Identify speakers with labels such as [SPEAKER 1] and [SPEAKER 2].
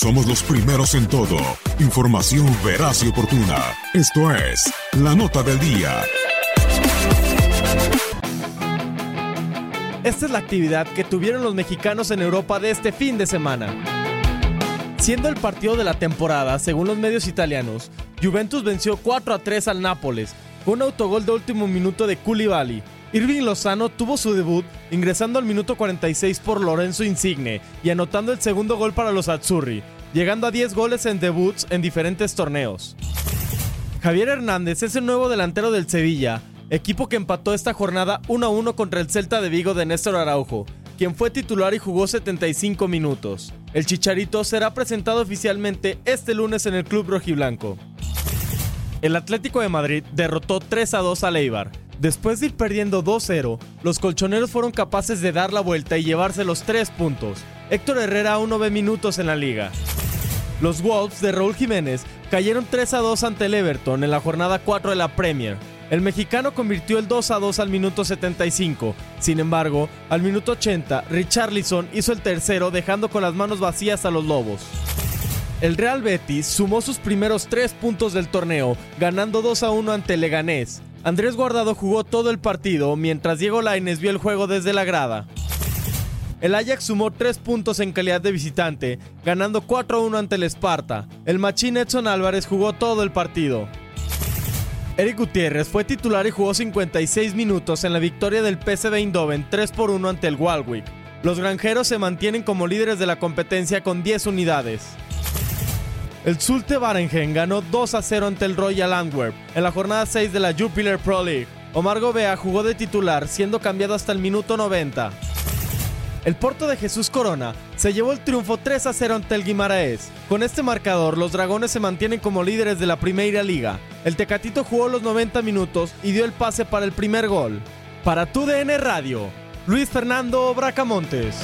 [SPEAKER 1] Somos los primeros en todo. Información veraz y oportuna. Esto es La Nota del Día.
[SPEAKER 2] Esta es la actividad que tuvieron los mexicanos en Europa de este fin de semana. Siendo el partido de la temporada, según los medios italianos, Juventus venció 4 a 3 al Nápoles, con un autogol de último minuto de Koulibaly. Irving Lozano tuvo su debut ingresando al minuto 46 por Lorenzo Insigne y anotando el segundo gol para los Azzurri, llegando a 10 goles en debuts en diferentes torneos. Javier Hernández es el nuevo delantero del Sevilla, equipo que empató esta jornada 1 a 1 contra el Celta de Vigo de Néstor Araujo, quien fue titular y jugó 75 minutos. El Chicharito será presentado oficialmente este lunes en el club rojiblanco. El Atlético de Madrid derrotó 3 a 2 a Eibar. Después de ir perdiendo 2-0, los colchoneros fueron capaces de dar la vuelta y llevarse los 3 puntos. Héctor Herrera aún no ve minutos en la liga. Los Wolves de Raúl Jiménez cayeron 3 a 2 ante el Everton en la jornada 4 de la Premier. El mexicano convirtió el 2 a 2 al minuto 75. Sin embargo, al minuto 80, Richarlison hizo el tercero dejando con las manos vacías a los Lobos. El Real Betis sumó sus primeros 3 puntos del torneo, ganando 2 a 1 ante Leganés. Andrés Guardado jugó todo el partido mientras Diego Lainez vio el juego desde la grada. El Ajax sumó 3 puntos en calidad de visitante, ganando 4 a 1 ante el Esparta. El machín Edson Álvarez jugó todo el partido. Eric Gutiérrez fue titular y jugó 56 minutos en la victoria del PSV Eindhoven 3 por 1 ante el Walwick. Los granjeros se mantienen como líderes de la competencia con 10 unidades. El Zulte Waregem ganó 2 a 0 ante el Royal Antwerp en la jornada 6 de la Jupiler Pro League. Omar Gobea jugó de titular, siendo cambiado hasta el minuto 90. El Porto de Jesús Corona se llevó el triunfo 3 a 0 ante el Guimaraes. Con este marcador, los dragones se mantienen como líderes de la Primera Liga. El Tecatito jugó los 90 minutos y dio el pase para el primer gol. Para tu DN Radio, Luis Fernando Bracamontes.